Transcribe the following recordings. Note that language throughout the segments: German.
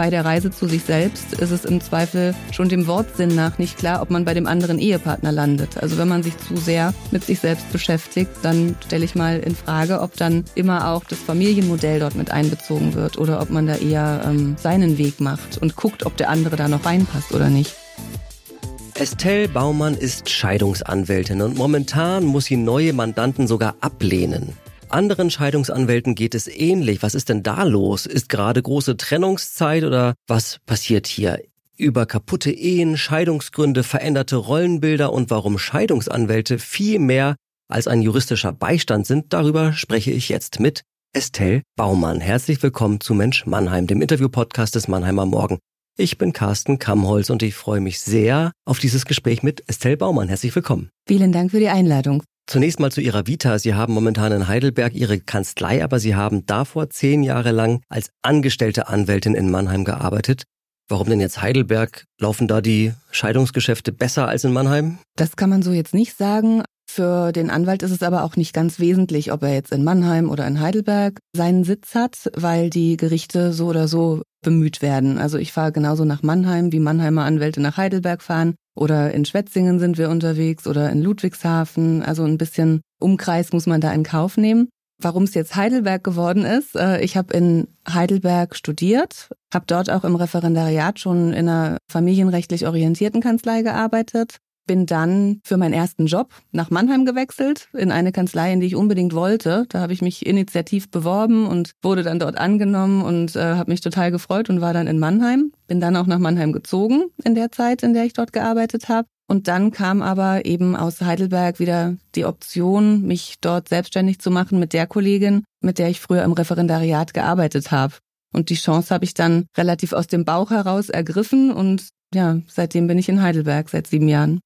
bei der Reise zu sich selbst ist es im Zweifel schon dem Wortsinn nach nicht klar, ob man bei dem anderen Ehepartner landet. Also wenn man sich zu sehr mit sich selbst beschäftigt, dann stelle ich mal in Frage, ob dann immer auch das Familienmodell dort mit einbezogen wird oder ob man da eher ähm, seinen Weg macht und guckt, ob der andere da noch reinpasst oder nicht. Estelle Baumann ist Scheidungsanwältin und momentan muss sie neue Mandanten sogar ablehnen. Anderen Scheidungsanwälten geht es ähnlich. Was ist denn da los? Ist gerade große Trennungszeit oder was passiert hier? Über kaputte Ehen, Scheidungsgründe, veränderte Rollenbilder und warum Scheidungsanwälte viel mehr als ein juristischer Beistand sind, darüber spreche ich jetzt mit Estelle Baumann. Herzlich willkommen zu Mensch Mannheim, dem Interview-Podcast des Mannheimer Morgen. Ich bin Carsten Kammholz und ich freue mich sehr auf dieses Gespräch mit Estelle Baumann. Herzlich willkommen. Vielen Dank für die Einladung. Zunächst mal zu Ihrer Vita. Sie haben momentan in Heidelberg Ihre Kanzlei, aber Sie haben davor zehn Jahre lang als angestellte Anwältin in Mannheim gearbeitet. Warum denn jetzt Heidelberg? Laufen da die Scheidungsgeschäfte besser als in Mannheim? Das kann man so jetzt nicht sagen. Für den Anwalt ist es aber auch nicht ganz wesentlich, ob er jetzt in Mannheim oder in Heidelberg seinen Sitz hat, weil die Gerichte so oder so bemüht werden. Also ich fahre genauso nach Mannheim, wie Mannheimer Anwälte nach Heidelberg fahren. Oder in Schwetzingen sind wir unterwegs oder in Ludwigshafen. Also ein bisschen Umkreis muss man da in Kauf nehmen. Warum es jetzt Heidelberg geworden ist, äh, ich habe in Heidelberg studiert, habe dort auch im Referendariat schon in einer familienrechtlich orientierten Kanzlei gearbeitet bin dann für meinen ersten Job nach Mannheim gewechselt, in eine Kanzlei, in die ich unbedingt wollte. Da habe ich mich initiativ beworben und wurde dann dort angenommen und äh, habe mich total gefreut und war dann in Mannheim. Bin dann auch nach Mannheim gezogen in der Zeit, in der ich dort gearbeitet habe. Und dann kam aber eben aus Heidelberg wieder die Option, mich dort selbstständig zu machen mit der Kollegin, mit der ich früher im Referendariat gearbeitet habe. Und die Chance habe ich dann relativ aus dem Bauch heraus ergriffen und ja, seitdem bin ich in Heidelberg seit sieben Jahren.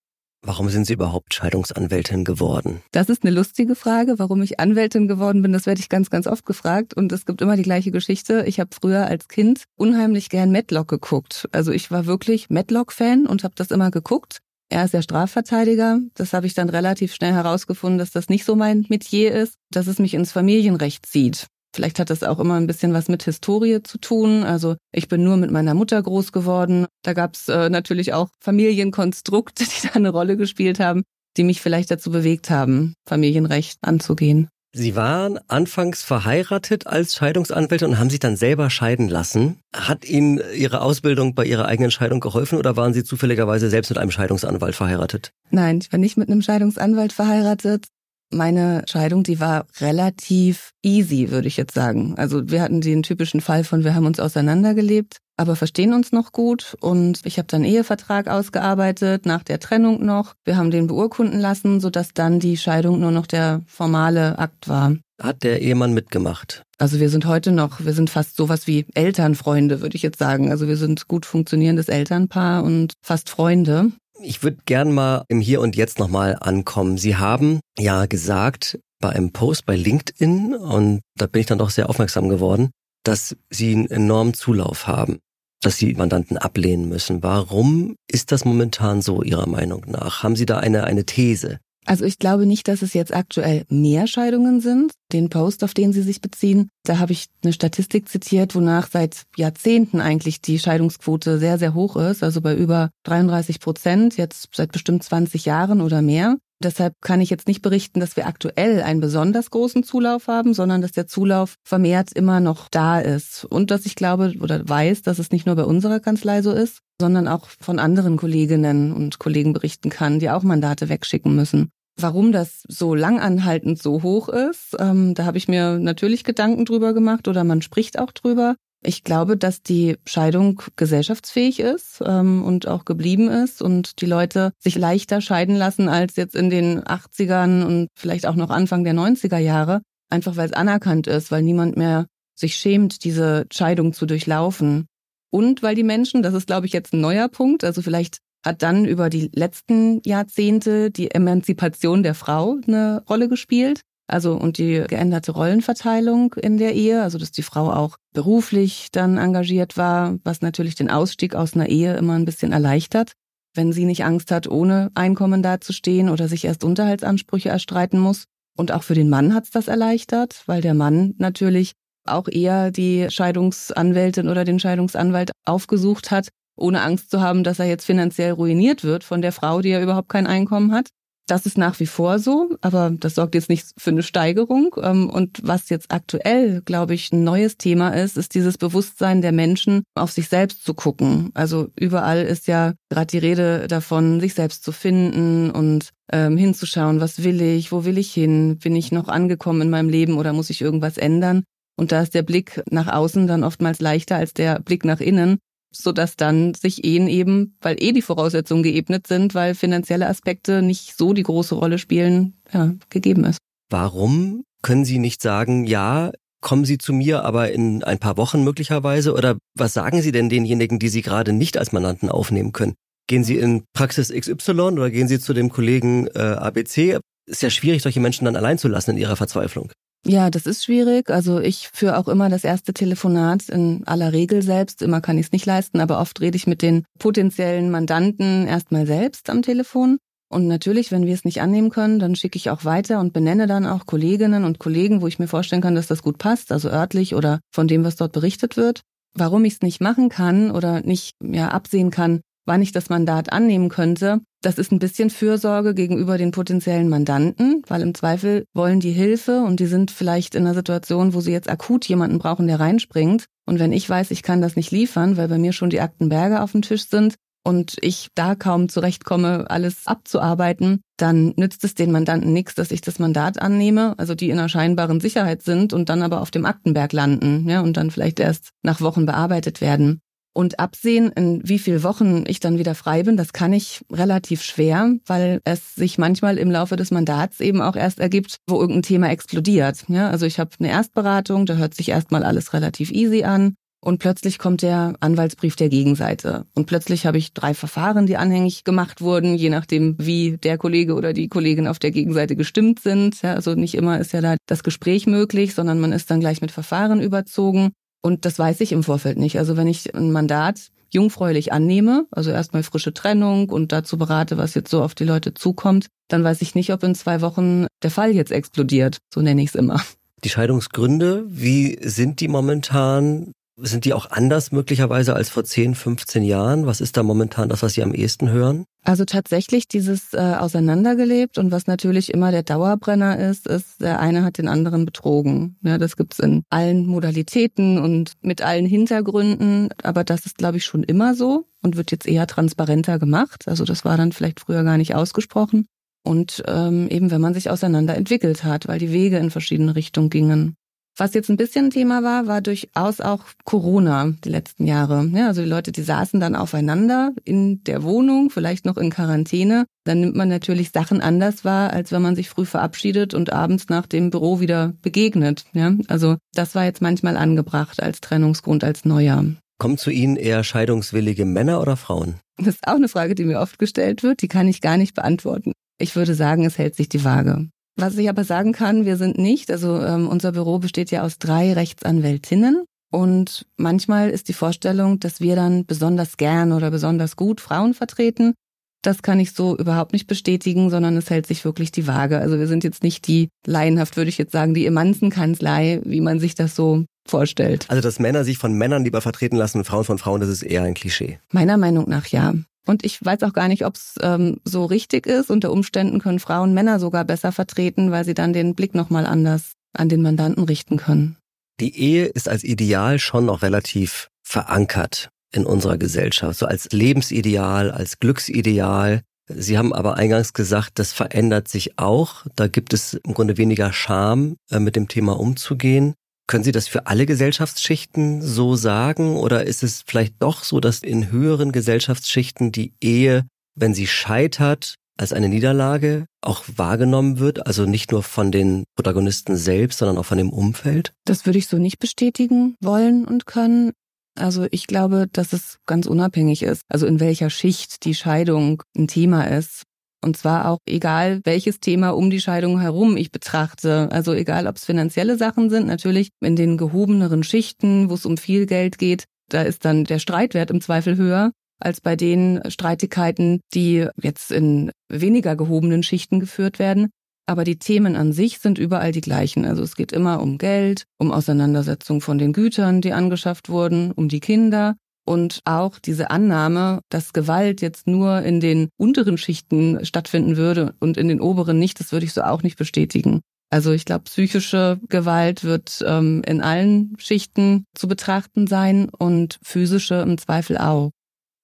Warum sind Sie überhaupt Scheidungsanwältin geworden? Das ist eine lustige Frage. Warum ich Anwältin geworden bin, das werde ich ganz, ganz oft gefragt. Und es gibt immer die gleiche Geschichte. Ich habe früher als Kind unheimlich gern Matlock geguckt. Also ich war wirklich Matlock-Fan und habe das immer geguckt. Er ist ja Strafverteidiger. Das habe ich dann relativ schnell herausgefunden, dass das nicht so mein Metier ist, dass es mich ins Familienrecht zieht. Vielleicht hat das auch immer ein bisschen was mit Historie zu tun. Also ich bin nur mit meiner Mutter groß geworden. Da gab es äh, natürlich auch Familienkonstrukte, die da eine Rolle gespielt haben, die mich vielleicht dazu bewegt haben, Familienrecht anzugehen. Sie waren anfangs verheiratet als Scheidungsanwältin und haben sich dann selber scheiden lassen. Hat Ihnen Ihre Ausbildung bei Ihrer eigenen Scheidung geholfen oder waren Sie zufälligerweise selbst mit einem Scheidungsanwalt verheiratet? Nein, ich war nicht mit einem Scheidungsanwalt verheiratet. Meine Scheidung, die war relativ easy, würde ich jetzt sagen. Also wir hatten den typischen Fall von, wir haben uns auseinandergelebt, aber verstehen uns noch gut. Und ich habe dann Ehevertrag ausgearbeitet, nach der Trennung noch. Wir haben den beurkunden lassen, sodass dann die Scheidung nur noch der formale Akt war. Hat der Ehemann mitgemacht? Also wir sind heute noch, wir sind fast sowas wie Elternfreunde, würde ich jetzt sagen. Also wir sind gut funktionierendes Elternpaar und fast Freunde. Ich würde gern mal im Hier und Jetzt nochmal ankommen. Sie haben ja gesagt bei einem Post bei LinkedIn, und da bin ich dann doch sehr aufmerksam geworden, dass Sie einen enormen Zulauf haben, dass Sie Mandanten ablehnen müssen. Warum ist das momentan so Ihrer Meinung nach? Haben Sie da eine, eine These? Also ich glaube nicht, dass es jetzt aktuell mehr Scheidungen sind. Den Post, auf den Sie sich beziehen, da habe ich eine Statistik zitiert, wonach seit Jahrzehnten eigentlich die Scheidungsquote sehr, sehr hoch ist, also bei über 33 Prozent, jetzt seit bestimmt 20 Jahren oder mehr. Deshalb kann ich jetzt nicht berichten, dass wir aktuell einen besonders großen Zulauf haben, sondern dass der Zulauf vermehrt immer noch da ist. Und dass ich glaube oder weiß, dass es nicht nur bei unserer Kanzlei so ist, sondern auch von anderen Kolleginnen und Kollegen berichten kann, die auch Mandate wegschicken müssen. Warum das so langanhaltend so hoch ist, ähm, da habe ich mir natürlich Gedanken drüber gemacht oder man spricht auch drüber. Ich glaube, dass die Scheidung gesellschaftsfähig ist ähm, und auch geblieben ist und die Leute sich leichter scheiden lassen als jetzt in den 80ern und vielleicht auch noch Anfang der 90er Jahre, einfach weil es anerkannt ist, weil niemand mehr sich schämt, diese Scheidung zu durchlaufen. Und weil die Menschen, das ist, glaube ich, jetzt ein neuer Punkt, also vielleicht hat dann über die letzten Jahrzehnte die Emanzipation der Frau eine Rolle gespielt. Also und die geänderte Rollenverteilung in der Ehe, also dass die Frau auch beruflich dann engagiert war, was natürlich den Ausstieg aus einer Ehe immer ein bisschen erleichtert, wenn sie nicht Angst hat, ohne Einkommen dazustehen oder sich erst Unterhaltsansprüche erstreiten muss. Und auch für den Mann hat's das erleichtert, weil der Mann natürlich auch eher die Scheidungsanwältin oder den Scheidungsanwalt aufgesucht hat, ohne Angst zu haben, dass er jetzt finanziell ruiniert wird von der Frau, die ja überhaupt kein Einkommen hat. Das ist nach wie vor so, aber das sorgt jetzt nicht für eine Steigerung. Ähm, und was jetzt aktuell, glaube ich, ein neues Thema ist, ist dieses Bewusstsein der Menschen, auf sich selbst zu gucken. Also überall ist ja gerade die Rede davon, sich selbst zu finden und ähm, hinzuschauen, was will ich, wo will ich hin, bin ich noch angekommen in meinem Leben oder muss ich irgendwas ändern? Und da ist der Blick nach außen dann oftmals leichter als der Blick nach innen so dass dann sich Ehen eben, weil eh die Voraussetzungen geebnet sind, weil finanzielle Aspekte nicht so die große Rolle spielen, ja, gegeben ist. Warum können Sie nicht sagen, ja, kommen Sie zu mir, aber in ein paar Wochen möglicherweise? Oder was sagen Sie denn denjenigen, die Sie gerade nicht als Mandanten aufnehmen können? Gehen Sie in Praxis XY oder gehen Sie zu dem Kollegen äh, ABC? Ist ja schwierig, solche Menschen dann allein zu lassen in ihrer Verzweiflung. Ja, das ist schwierig. Also ich führe auch immer das erste Telefonat in aller Regel selbst. Immer kann ich es nicht leisten, aber oft rede ich mit den potenziellen Mandanten erstmal selbst am Telefon. Und natürlich, wenn wir es nicht annehmen können, dann schicke ich auch weiter und benenne dann auch Kolleginnen und Kollegen, wo ich mir vorstellen kann, dass das gut passt, also örtlich oder von dem, was dort berichtet wird. Warum ich es nicht machen kann oder nicht ja, absehen kann, wann ich das Mandat annehmen könnte. Das ist ein bisschen Fürsorge gegenüber den potenziellen Mandanten, weil im Zweifel wollen die Hilfe und die sind vielleicht in einer Situation, wo sie jetzt akut jemanden brauchen, der reinspringt. Und wenn ich weiß, ich kann das nicht liefern, weil bei mir schon die Aktenberge auf dem Tisch sind und ich da kaum zurechtkomme, alles abzuarbeiten, dann nützt es den Mandanten nichts, dass ich das Mandat annehme, also die in einer scheinbaren Sicherheit sind und dann aber auf dem Aktenberg landen, ja, und dann vielleicht erst nach Wochen bearbeitet werden. Und absehen, in wie viel Wochen ich dann wieder frei bin, das kann ich relativ schwer, weil es sich manchmal im Laufe des Mandats eben auch erst ergibt, wo irgendein Thema explodiert. Ja, also ich habe eine Erstberatung, da hört sich erstmal alles relativ easy an. Und plötzlich kommt der Anwaltsbrief der Gegenseite. Und plötzlich habe ich drei Verfahren, die anhängig gemacht wurden, je nachdem, wie der Kollege oder die Kollegin auf der Gegenseite gestimmt sind. Ja, also nicht immer ist ja da das Gespräch möglich, sondern man ist dann gleich mit Verfahren überzogen. Und das weiß ich im Vorfeld nicht. Also wenn ich ein Mandat jungfräulich annehme, also erstmal frische Trennung und dazu berate, was jetzt so auf die Leute zukommt, dann weiß ich nicht, ob in zwei Wochen der Fall jetzt explodiert. So nenne ich es immer. Die Scheidungsgründe, wie sind die momentan? Sind die auch anders möglicherweise als vor 10, 15 Jahren? Was ist da momentan das, was Sie am ehesten hören? Also tatsächlich dieses äh, Auseinandergelebt und was natürlich immer der Dauerbrenner ist, ist, der eine hat den anderen betrogen. Ja, das gibt's in allen Modalitäten und mit allen Hintergründen, aber das ist, glaube ich, schon immer so und wird jetzt eher transparenter gemacht. Also das war dann vielleicht früher gar nicht ausgesprochen. Und ähm, eben, wenn man sich auseinander entwickelt hat, weil die Wege in verschiedene Richtungen gingen. Was jetzt ein bisschen Thema war, war durchaus auch Corona die letzten Jahre. Ja, also die Leute, die saßen dann aufeinander in der Wohnung, vielleicht noch in Quarantäne. Dann nimmt man natürlich Sachen anders wahr, als wenn man sich früh verabschiedet und abends nach dem Büro wieder begegnet. Ja, also das war jetzt manchmal angebracht als Trennungsgrund, als Neujahr. Kommen zu Ihnen eher scheidungswillige Männer oder Frauen? Das ist auch eine Frage, die mir oft gestellt wird. Die kann ich gar nicht beantworten. Ich würde sagen, es hält sich die Waage. Was ich aber sagen kann, wir sind nicht, also ähm, unser Büro besteht ja aus drei Rechtsanwältinnen und manchmal ist die Vorstellung, dass wir dann besonders gern oder besonders gut Frauen vertreten. Das kann ich so überhaupt nicht bestätigen, sondern es hält sich wirklich die Waage. Also wir sind jetzt nicht die laienhaft, würde ich jetzt sagen, die Emanzenkanzlei, wie man sich das so vorstellt. Also dass Männer sich von Männern lieber vertreten lassen und Frauen von Frauen, das ist eher ein Klischee. Meiner Meinung nach ja. Und ich weiß auch gar nicht, ob es ähm, so richtig ist. Unter Umständen können Frauen Männer sogar besser vertreten, weil sie dann den Blick nochmal anders an den Mandanten richten können. Die Ehe ist als Ideal schon noch relativ verankert in unserer Gesellschaft, so als Lebensideal, als Glücksideal. Sie haben aber eingangs gesagt, das verändert sich auch. Da gibt es im Grunde weniger Scham, äh, mit dem Thema umzugehen. Können Sie das für alle Gesellschaftsschichten so sagen oder ist es vielleicht doch so, dass in höheren Gesellschaftsschichten die Ehe, wenn sie scheitert, als eine Niederlage auch wahrgenommen wird, also nicht nur von den Protagonisten selbst, sondern auch von dem Umfeld? Das würde ich so nicht bestätigen wollen und können. Also ich glaube, dass es ganz unabhängig ist, also in welcher Schicht die Scheidung ein Thema ist. Und zwar auch egal, welches Thema um die Scheidung herum ich betrachte. Also egal, ob es finanzielle Sachen sind, natürlich in den gehobeneren Schichten, wo es um viel Geld geht, da ist dann der Streitwert im Zweifel höher als bei den Streitigkeiten, die jetzt in weniger gehobenen Schichten geführt werden. Aber die Themen an sich sind überall die gleichen. Also es geht immer um Geld, um Auseinandersetzung von den Gütern, die angeschafft wurden, um die Kinder und auch diese Annahme, dass Gewalt jetzt nur in den unteren Schichten stattfinden würde und in den oberen nicht, das würde ich so auch nicht bestätigen. Also ich glaube, psychische Gewalt wird ähm, in allen Schichten zu betrachten sein und physische im Zweifel auch.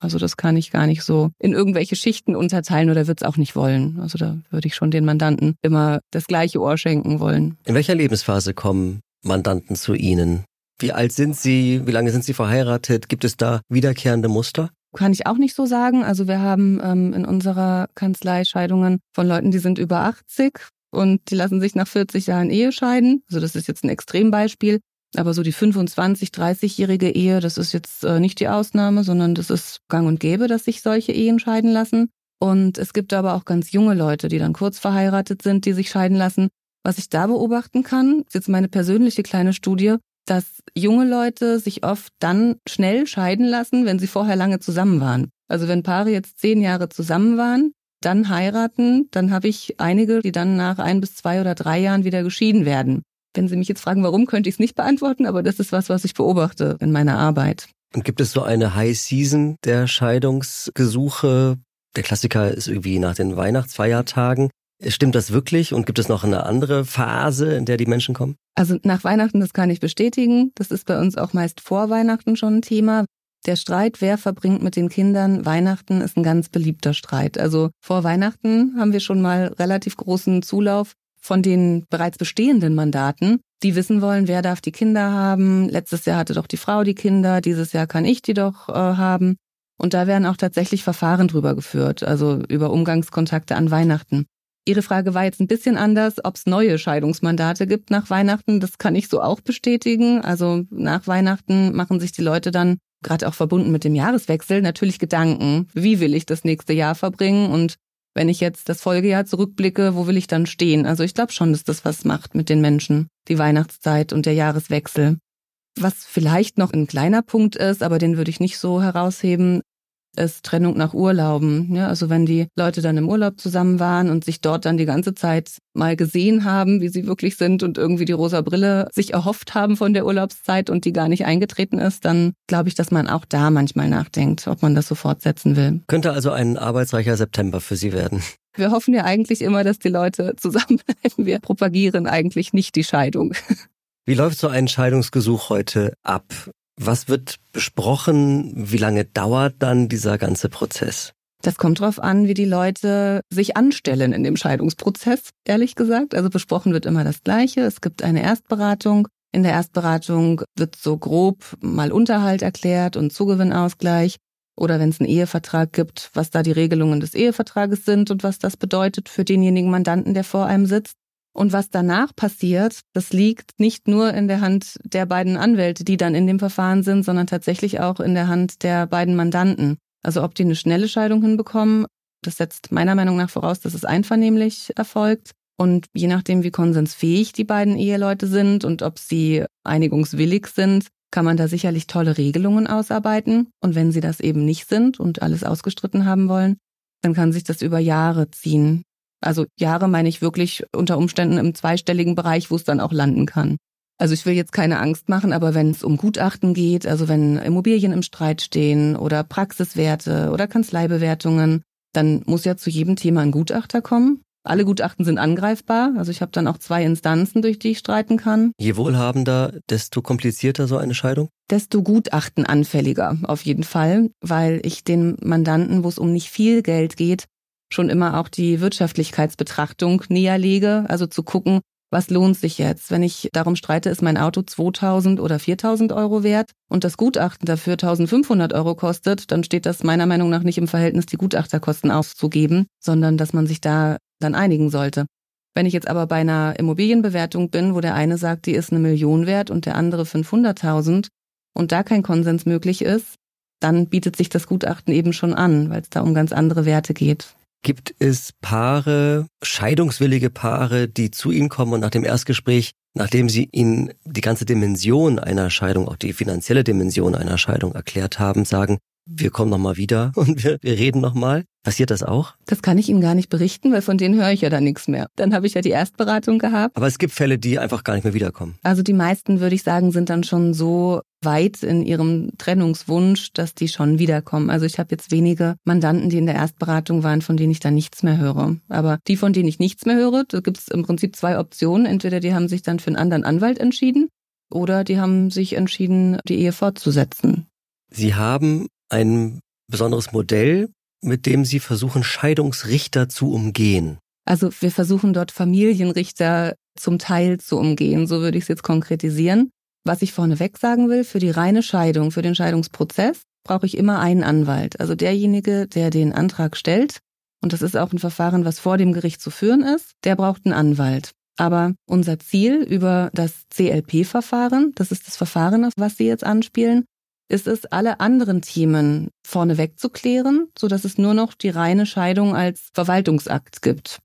Also das kann ich gar nicht so in irgendwelche Schichten unterteilen oder wird es auch nicht wollen. Also da würde ich schon den Mandanten immer das gleiche Ohr schenken wollen. In welcher Lebensphase kommen Mandanten zu Ihnen? Wie alt sind Sie? Wie lange sind Sie verheiratet? Gibt es da wiederkehrende Muster? Kann ich auch nicht so sagen. Also wir haben ähm, in unserer Kanzlei Scheidungen von Leuten, die sind über 80 und die lassen sich nach 40 Jahren Ehe scheiden. Also das ist jetzt ein Extrembeispiel. Aber so die 25, 30-jährige Ehe, das ist jetzt äh, nicht die Ausnahme, sondern das ist gang und gäbe, dass sich solche Ehen scheiden lassen. Und es gibt aber auch ganz junge Leute, die dann kurz verheiratet sind, die sich scheiden lassen. Was ich da beobachten kann, ist jetzt meine persönliche kleine Studie, dass junge Leute sich oft dann schnell scheiden lassen, wenn sie vorher lange zusammen waren. Also wenn Paare jetzt zehn Jahre zusammen waren, dann heiraten, dann habe ich einige, die dann nach ein bis zwei oder drei Jahren wieder geschieden werden. Wenn Sie mich jetzt fragen, warum, könnte ich es nicht beantworten, aber das ist was, was ich beobachte in meiner Arbeit. Und gibt es so eine High Season der Scheidungsgesuche? Der Klassiker ist irgendwie nach den Weihnachtsfeiertagen. Stimmt das wirklich und gibt es noch eine andere Phase, in der die Menschen kommen? Also nach Weihnachten, das kann ich bestätigen. Das ist bei uns auch meist vor Weihnachten schon ein Thema. Der Streit, wer verbringt mit den Kindern Weihnachten, ist ein ganz beliebter Streit. Also vor Weihnachten haben wir schon mal relativ großen Zulauf von den bereits bestehenden Mandaten, die wissen wollen, wer darf die Kinder haben. Letztes Jahr hatte doch die Frau die Kinder, dieses Jahr kann ich die doch äh, haben. Und da werden auch tatsächlich Verfahren drüber geführt, also über Umgangskontakte an Weihnachten. Ihre Frage war jetzt ein bisschen anders, ob es neue Scheidungsmandate gibt nach Weihnachten. Das kann ich so auch bestätigen. Also nach Weihnachten machen sich die Leute dann, gerade auch verbunden mit dem Jahreswechsel, natürlich Gedanken, wie will ich das nächste Jahr verbringen und wenn ich jetzt das Folgejahr zurückblicke, wo will ich dann stehen? Also ich glaube schon, dass das was macht mit den Menschen, die Weihnachtszeit und der Jahreswechsel. Was vielleicht noch ein kleiner Punkt ist, aber den würde ich nicht so herausheben, ist Trennung nach Urlauben. Ja, also wenn die Leute dann im Urlaub zusammen waren und sich dort dann die ganze Zeit mal gesehen haben, wie sie wirklich sind und irgendwie die rosa Brille sich erhofft haben von der Urlaubszeit und die gar nicht eingetreten ist, dann glaube ich, dass man auch da manchmal nachdenkt, ob man das so fortsetzen will. Könnte also ein arbeitsreicher September für Sie werden. Wir hoffen ja eigentlich immer, dass die Leute zusammenbleiben. Wir propagieren eigentlich nicht die Scheidung. Wie läuft so ein Scheidungsgesuch heute ab? Was wird besprochen? Wie lange dauert dann dieser ganze Prozess? Das kommt darauf an, wie die Leute sich anstellen in dem Scheidungsprozess, ehrlich gesagt. Also besprochen wird immer das Gleiche. Es gibt eine Erstberatung. In der Erstberatung wird so grob mal Unterhalt erklärt und Zugewinnausgleich. Oder wenn es einen Ehevertrag gibt, was da die Regelungen des Ehevertrages sind und was das bedeutet für denjenigen Mandanten, der vor einem sitzt. Und was danach passiert, das liegt nicht nur in der Hand der beiden Anwälte, die dann in dem Verfahren sind, sondern tatsächlich auch in der Hand der beiden Mandanten. Also ob die eine schnelle Scheidung hinbekommen, das setzt meiner Meinung nach voraus, dass es einvernehmlich erfolgt. Und je nachdem, wie konsensfähig die beiden Eheleute sind und ob sie einigungswillig sind, kann man da sicherlich tolle Regelungen ausarbeiten. Und wenn sie das eben nicht sind und alles ausgestritten haben wollen, dann kann sich das über Jahre ziehen. Also Jahre meine ich wirklich unter Umständen im zweistelligen Bereich, wo es dann auch landen kann. Also ich will jetzt keine Angst machen, aber wenn es um Gutachten geht, also wenn Immobilien im Streit stehen oder Praxiswerte oder Kanzleibewertungen, dann muss ja zu jedem Thema ein Gutachter kommen. Alle Gutachten sind angreifbar. Also ich habe dann auch zwei Instanzen, durch die ich streiten kann. Je wohlhabender, desto komplizierter so eine Scheidung? Desto gutachtenanfälliger auf jeden Fall, weil ich den Mandanten, wo es um nicht viel Geld geht, schon immer auch die Wirtschaftlichkeitsbetrachtung näher lege, also zu gucken, was lohnt sich jetzt? Wenn ich darum streite, ist mein Auto 2000 oder 4000 Euro wert und das Gutachten dafür 1500 Euro kostet, dann steht das meiner Meinung nach nicht im Verhältnis, die Gutachterkosten auszugeben, sondern dass man sich da dann einigen sollte. Wenn ich jetzt aber bei einer Immobilienbewertung bin, wo der eine sagt, die ist eine Million wert und der andere 500.000 und da kein Konsens möglich ist, dann bietet sich das Gutachten eben schon an, weil es da um ganz andere Werte geht. Gibt es Paare, scheidungswillige Paare, die zu Ihnen kommen und nach dem Erstgespräch, nachdem Sie Ihnen die ganze Dimension einer Scheidung, auch die finanzielle Dimension einer Scheidung erklärt haben, sagen, wir kommen nochmal wieder und wir, wir reden nochmal. Passiert das auch? Das kann ich Ihnen gar nicht berichten, weil von denen höre ich ja dann nichts mehr. Dann habe ich ja die Erstberatung gehabt. Aber es gibt Fälle, die einfach gar nicht mehr wiederkommen. Also die meisten, würde ich sagen, sind dann schon so weit in ihrem Trennungswunsch, dass die schon wiederkommen. Also ich habe jetzt wenige Mandanten, die in der Erstberatung waren, von denen ich dann nichts mehr höre. Aber die, von denen ich nichts mehr höre, da gibt es im Prinzip zwei Optionen. Entweder die haben sich dann für einen anderen Anwalt entschieden oder die haben sich entschieden, die Ehe fortzusetzen. Sie haben ein besonderes Modell, mit dem Sie versuchen, Scheidungsrichter zu umgehen. Also wir versuchen dort Familienrichter zum Teil zu umgehen, so würde ich es jetzt konkretisieren. Was ich vorneweg sagen will, für die reine Scheidung, für den Scheidungsprozess brauche ich immer einen Anwalt. Also derjenige, der den Antrag stellt, und das ist auch ein Verfahren, was vor dem Gericht zu führen ist, der braucht einen Anwalt. Aber unser Ziel über das CLP-Verfahren, das ist das Verfahren, auf was Sie jetzt anspielen, ist es, alle anderen Themen vorneweg zu klären, so dass es nur noch die reine Scheidung als Verwaltungsakt gibt.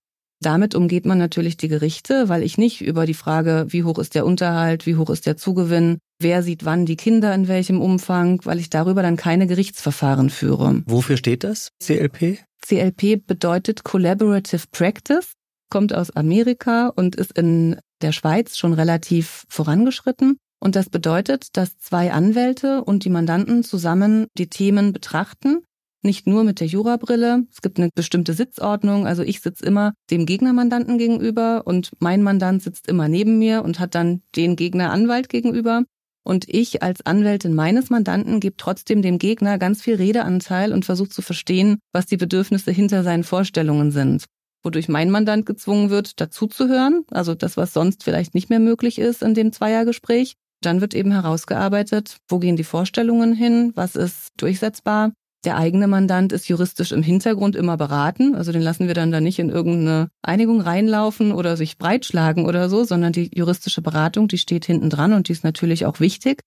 Damit umgeht man natürlich die Gerichte, weil ich nicht über die Frage, wie hoch ist der Unterhalt, wie hoch ist der Zugewinn, wer sieht wann die Kinder in welchem Umfang, weil ich darüber dann keine Gerichtsverfahren führe. Wofür steht das, CLP? CLP bedeutet Collaborative Practice, kommt aus Amerika und ist in der Schweiz schon relativ vorangeschritten. Und das bedeutet, dass zwei Anwälte und die Mandanten zusammen die Themen betrachten, nicht nur mit der Jurabrille. Es gibt eine bestimmte Sitzordnung. Also ich sitze immer dem Gegnermandanten gegenüber und mein Mandant sitzt immer neben mir und hat dann den Gegneranwalt gegenüber. Und ich als Anwältin meines Mandanten gebe trotzdem dem Gegner ganz viel Redeanteil und versuche zu verstehen, was die Bedürfnisse hinter seinen Vorstellungen sind. Wodurch mein Mandant gezwungen wird, dazuzuhören, also das, was sonst vielleicht nicht mehr möglich ist in dem Zweiergespräch. Dann wird eben herausgearbeitet, wo gehen die Vorstellungen hin, was ist durchsetzbar. Der eigene Mandant ist juristisch im Hintergrund immer beraten, also den lassen wir dann da nicht in irgendeine Einigung reinlaufen oder sich breitschlagen oder so, sondern die juristische Beratung, die steht hinten dran und die ist natürlich auch wichtig.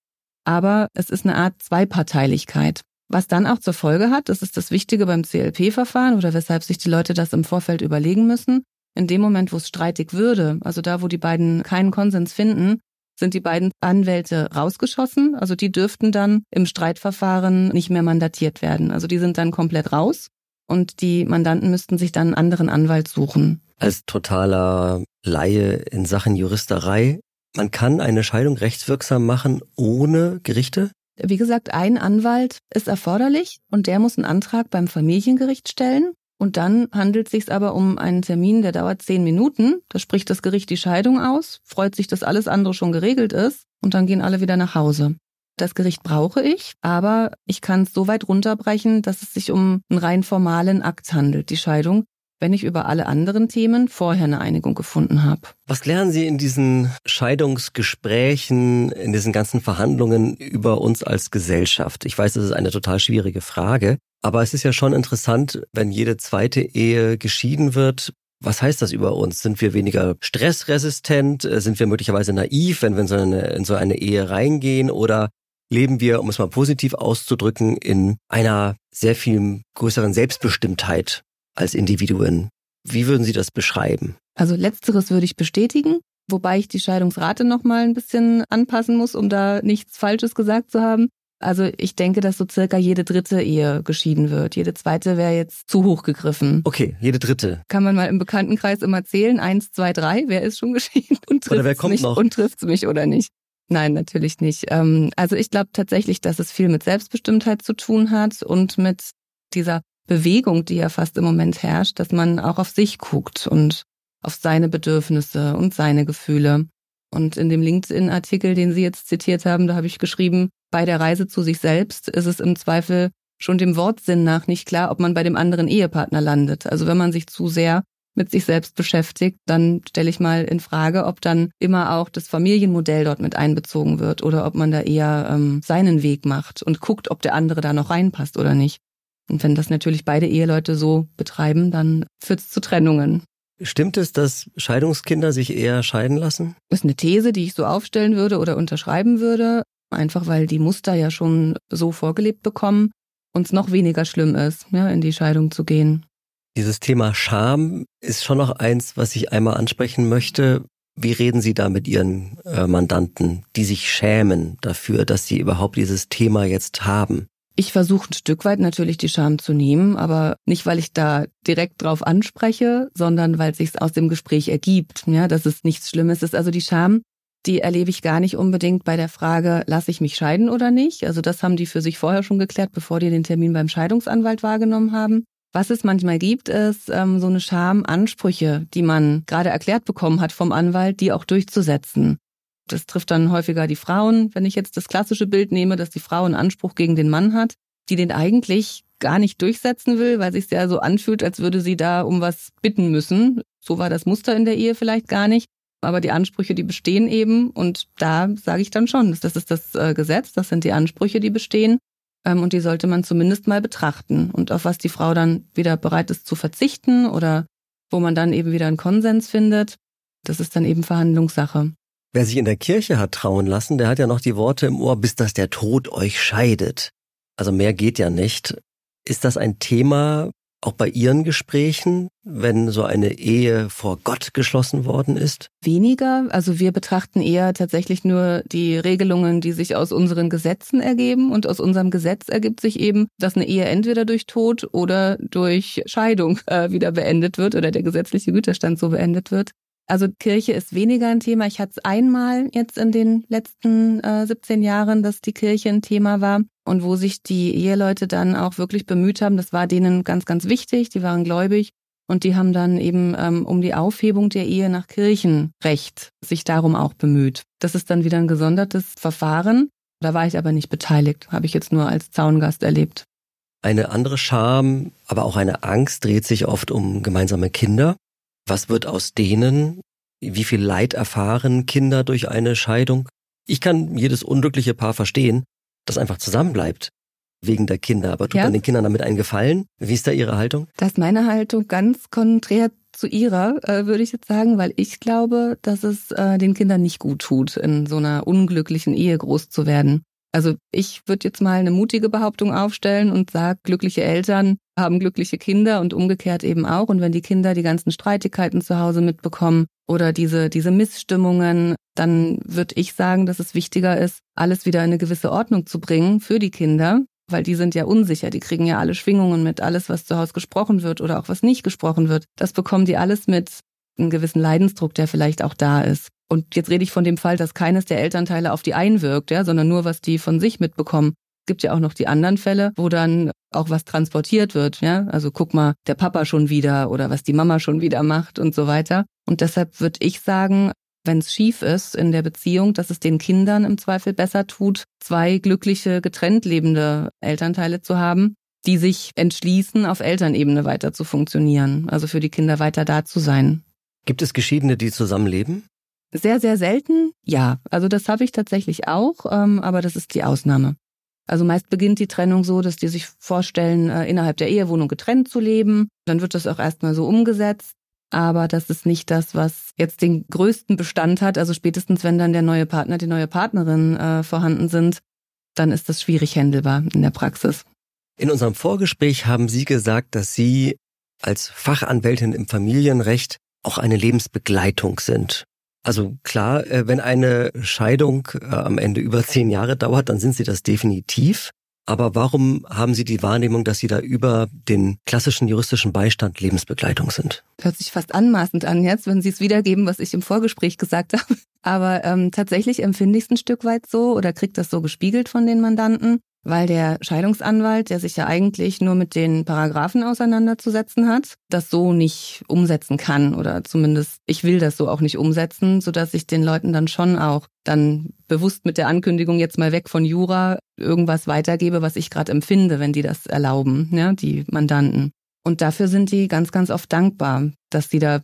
Aber es ist eine Art Zweiparteilichkeit. Was dann auch zur Folge hat, das ist das Wichtige beim CLP-Verfahren oder weshalb sich die Leute das im Vorfeld überlegen müssen. In dem Moment, wo es streitig würde, also da, wo die beiden keinen Konsens finden, sind die beiden Anwälte rausgeschossen. Also die dürften dann im Streitverfahren nicht mehr mandatiert werden. Also die sind dann komplett raus und die Mandanten müssten sich dann einen anderen Anwalt suchen. Als totaler Laie in Sachen Juristerei, man kann eine Scheidung rechtswirksam machen ohne Gerichte? Wie gesagt, ein Anwalt ist erforderlich und der muss einen Antrag beim Familiengericht stellen. Und dann handelt es sich aber um einen Termin, der dauert zehn Minuten. Da spricht das Gericht die Scheidung aus, freut sich, dass alles andere schon geregelt ist und dann gehen alle wieder nach Hause. Das Gericht brauche ich, aber ich kann es so weit runterbrechen, dass es sich um einen rein formalen Akt handelt, die Scheidung, wenn ich über alle anderen Themen vorher eine Einigung gefunden habe. Was lernen Sie in diesen Scheidungsgesprächen, in diesen ganzen Verhandlungen über uns als Gesellschaft? Ich weiß, das ist eine total schwierige Frage, aber es ist ja schon interessant, wenn jede zweite Ehe geschieden wird. Was heißt das über uns? Sind wir weniger stressresistent? Sind wir möglicherweise naiv, wenn wir in so eine, in so eine Ehe reingehen? Oder leben wir, um es mal positiv auszudrücken, in einer sehr viel größeren Selbstbestimmtheit als Individuen? Wie würden Sie das beschreiben? Also letzteres würde ich bestätigen, wobei ich die Scheidungsrate noch mal ein bisschen anpassen muss, um da nichts Falsches gesagt zu haben. Also ich denke, dass so circa jede dritte Ehe geschieden wird. Jede zweite wäre jetzt zu hoch gegriffen. Okay, jede dritte. Kann man mal im Bekanntenkreis immer zählen. Eins, zwei, drei. Wer ist schon geschieden und trifft oder wer kommt mich noch? und trifft mich oder nicht? Nein, natürlich nicht. Ähm, also ich glaube tatsächlich, dass es viel mit Selbstbestimmtheit zu tun hat und mit dieser Bewegung, die ja fast im Moment herrscht, dass man auch auf sich guckt und auf seine Bedürfnisse und seine Gefühle. Und in dem LinkedIn-Artikel, den Sie jetzt zitiert haben, da habe ich geschrieben, bei der Reise zu sich selbst ist es im Zweifel schon dem Wortsinn nach nicht klar, ob man bei dem anderen Ehepartner landet. Also wenn man sich zu sehr mit sich selbst beschäftigt, dann stelle ich mal in Frage, ob dann immer auch das Familienmodell dort mit einbezogen wird oder ob man da eher ähm, seinen Weg macht und guckt, ob der andere da noch reinpasst oder nicht. Und wenn das natürlich beide Eheleute so betreiben, dann führt es zu Trennungen. Stimmt es, dass Scheidungskinder sich eher scheiden lassen? Das ist eine These, die ich so aufstellen würde oder unterschreiben würde, einfach weil die Muster ja schon so vorgelebt bekommen und es noch weniger schlimm ist, ja, in die Scheidung zu gehen. Dieses Thema Scham ist schon noch eins, was ich einmal ansprechen möchte. Wie reden Sie da mit Ihren äh, Mandanten, die sich schämen dafür, dass sie überhaupt dieses Thema jetzt haben? Ich versuche ein Stück weit natürlich die Scham zu nehmen, aber nicht, weil ich da direkt drauf anspreche, sondern weil es sich aus dem Gespräch ergibt, ja, dass es nichts Schlimmes ist. Also die Scham, die erlebe ich gar nicht unbedingt bei der Frage, lasse ich mich scheiden oder nicht. Also das haben die für sich vorher schon geklärt, bevor die den Termin beim Scheidungsanwalt wahrgenommen haben. Was es manchmal gibt, ist ähm, so eine Scham, Ansprüche, die man gerade erklärt bekommen hat vom Anwalt, die auch durchzusetzen. Das trifft dann häufiger die Frauen, wenn ich jetzt das klassische Bild nehme, dass die Frau einen Anspruch gegen den Mann hat, die den eigentlich gar nicht durchsetzen will, weil sich ja so anfühlt, als würde sie da um was bitten müssen. So war das Muster in der Ehe vielleicht gar nicht. Aber die Ansprüche, die bestehen eben. Und da sage ich dann schon, das ist das äh, Gesetz, das sind die Ansprüche, die bestehen. Ähm, und die sollte man zumindest mal betrachten. Und auf was die Frau dann wieder bereit ist zu verzichten oder wo man dann eben wieder einen Konsens findet, das ist dann eben Verhandlungssache. Wer sich in der Kirche hat trauen lassen, der hat ja noch die Worte im Ohr, bis dass der Tod euch scheidet. Also mehr geht ja nicht. Ist das ein Thema auch bei Ihren Gesprächen, wenn so eine Ehe vor Gott geschlossen worden ist? Weniger. Also wir betrachten eher tatsächlich nur die Regelungen, die sich aus unseren Gesetzen ergeben. Und aus unserem Gesetz ergibt sich eben, dass eine Ehe entweder durch Tod oder durch Scheidung äh, wieder beendet wird oder der gesetzliche Güterstand so beendet wird. Also Kirche ist weniger ein Thema. Ich hatte es einmal jetzt in den letzten äh, 17 Jahren, dass die Kirche ein Thema war und wo sich die Eheleute dann auch wirklich bemüht haben. Das war denen ganz, ganz wichtig. Die waren gläubig und die haben dann eben ähm, um die Aufhebung der Ehe nach Kirchenrecht sich darum auch bemüht. Das ist dann wieder ein gesondertes Verfahren. Da war ich aber nicht beteiligt, habe ich jetzt nur als Zaungast erlebt. Eine andere Scham, aber auch eine Angst dreht sich oft um gemeinsame Kinder. Was wird aus denen? Wie viel Leid erfahren Kinder durch eine Scheidung? Ich kann jedes unglückliche Paar verstehen, das einfach zusammenbleibt wegen der Kinder. Aber tut ja. man den Kindern damit einen Gefallen? Wie ist da Ihre Haltung? Das ist meine Haltung ganz konträr zu Ihrer, äh, würde ich jetzt sagen, weil ich glaube, dass es äh, den Kindern nicht gut tut, in so einer unglücklichen Ehe groß zu werden. Also ich würde jetzt mal eine mutige Behauptung aufstellen und sage, glückliche Eltern haben glückliche Kinder und umgekehrt eben auch. Und wenn die Kinder die ganzen Streitigkeiten zu Hause mitbekommen oder diese, diese Missstimmungen, dann würde ich sagen, dass es wichtiger ist, alles wieder in eine gewisse Ordnung zu bringen für die Kinder, weil die sind ja unsicher, die kriegen ja alle Schwingungen mit, alles, was zu Hause gesprochen wird oder auch was nicht gesprochen wird. Das bekommen die alles mit einem gewissen Leidensdruck, der vielleicht auch da ist. Und jetzt rede ich von dem Fall, dass keines der Elternteile auf die einwirkt, ja, sondern nur, was die von sich mitbekommen. Es gibt ja auch noch die anderen Fälle, wo dann auch was transportiert wird, ja. Also guck mal, der Papa schon wieder oder was die Mama schon wieder macht und so weiter. Und deshalb würde ich sagen, wenn es schief ist in der Beziehung, dass es den Kindern im Zweifel besser tut, zwei glückliche, getrennt lebende Elternteile zu haben, die sich entschließen, auf Elternebene weiter zu funktionieren, also für die Kinder weiter da zu sein. Gibt es Geschiedene, die zusammenleben? Sehr, sehr selten, ja. Also das habe ich tatsächlich auch, ähm, aber das ist die Ausnahme. Also meist beginnt die Trennung so, dass die sich vorstellen, äh, innerhalb der Ehewohnung getrennt zu leben. Dann wird das auch erstmal so umgesetzt. Aber das ist nicht das, was jetzt den größten Bestand hat. Also spätestens, wenn dann der neue Partner, die neue Partnerin äh, vorhanden sind, dann ist das schwierig händelbar in der Praxis. In unserem Vorgespräch haben Sie gesagt, dass Sie als Fachanwältin im Familienrecht auch eine Lebensbegleitung sind. Also klar, äh, wenn eine Scheidung äh, am Ende über zehn Jahre dauert, dann sind sie das definitiv. Aber warum haben Sie die Wahrnehmung, dass Sie da über den klassischen juristischen Beistand Lebensbegleitung sind? Hört sich fast anmaßend an jetzt, wenn Sie es wiedergeben, was ich im Vorgespräch gesagt habe. Aber ähm, tatsächlich empfinde ich es ein Stück weit so oder kriegt das so gespiegelt von den Mandanten, weil der Scheidungsanwalt, der sich ja eigentlich nur mit den Paragraphen auseinanderzusetzen hat, das so nicht umsetzen kann oder zumindest ich will das so auch nicht umsetzen, so dass ich den Leuten dann schon auch dann bewusst mit der Ankündigung jetzt mal weg von Jura irgendwas weitergebe, was ich gerade empfinde, wenn die das erlauben, ja, die Mandanten. Und dafür sind die ganz, ganz oft dankbar, dass sie da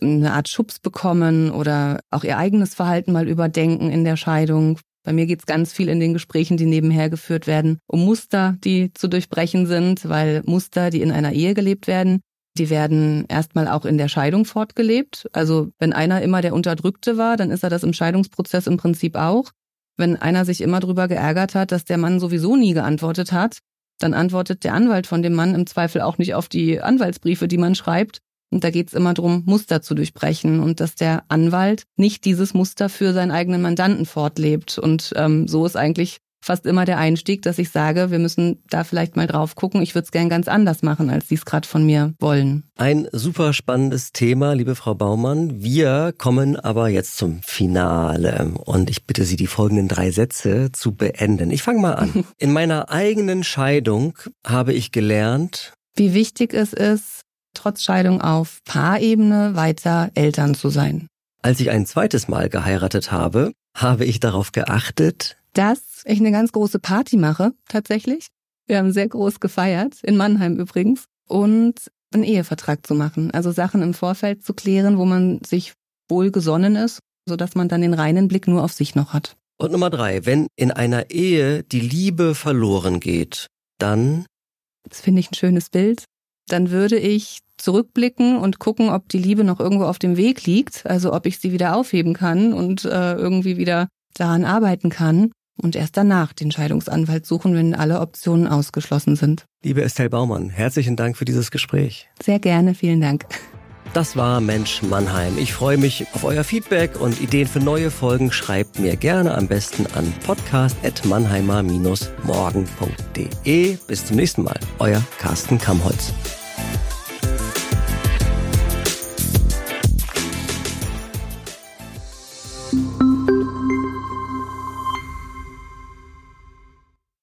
eine Art Schubs bekommen oder auch ihr eigenes Verhalten mal überdenken in der Scheidung, bei mir geht es ganz viel in den Gesprächen, die nebenher geführt werden, um Muster, die zu durchbrechen sind, weil Muster, die in einer Ehe gelebt werden, die werden erstmal auch in der Scheidung fortgelebt. Also wenn einer immer der Unterdrückte war, dann ist er das im Scheidungsprozess im Prinzip auch. Wenn einer sich immer darüber geärgert hat, dass der Mann sowieso nie geantwortet hat, dann antwortet der Anwalt von dem Mann im Zweifel auch nicht auf die Anwaltsbriefe, die man schreibt, und da geht es immer darum, Muster zu durchbrechen und dass der Anwalt nicht dieses Muster für seinen eigenen Mandanten fortlebt. Und ähm, so ist eigentlich fast immer der Einstieg, dass ich sage, wir müssen da vielleicht mal drauf gucken. Ich würde es gern ganz anders machen, als Sie es gerade von mir wollen. Ein super spannendes Thema, liebe Frau Baumann. Wir kommen aber jetzt zum Finale und ich bitte Sie, die folgenden drei Sätze zu beenden. Ich fange mal an. In meiner eigenen Scheidung habe ich gelernt, wie wichtig es ist, trotz Scheidung auf Paarebene weiter Eltern zu sein. Als ich ein zweites Mal geheiratet habe, habe ich darauf geachtet, dass ich eine ganz große Party mache, tatsächlich. Wir haben sehr groß gefeiert, in Mannheim übrigens, und einen Ehevertrag zu machen. Also Sachen im Vorfeld zu klären, wo man sich wohl gesonnen ist, sodass man dann den reinen Blick nur auf sich noch hat. Und Nummer drei, wenn in einer Ehe die Liebe verloren geht, dann. Das finde ich ein schönes Bild. Dann würde ich zurückblicken und gucken, ob die Liebe noch irgendwo auf dem Weg liegt, also ob ich sie wieder aufheben kann und äh, irgendwie wieder daran arbeiten kann und erst danach den Scheidungsanwalt suchen, wenn alle Optionen ausgeschlossen sind. Liebe Estelle Baumann, herzlichen Dank für dieses Gespräch. Sehr gerne, vielen Dank. Das war Mensch Mannheim. Ich freue mich auf euer Feedback und Ideen für neue Folgen. Schreibt mir gerne am besten an podcast.mannheimer-morgen.de. Bis zum nächsten Mal. Euer Carsten Kamholz.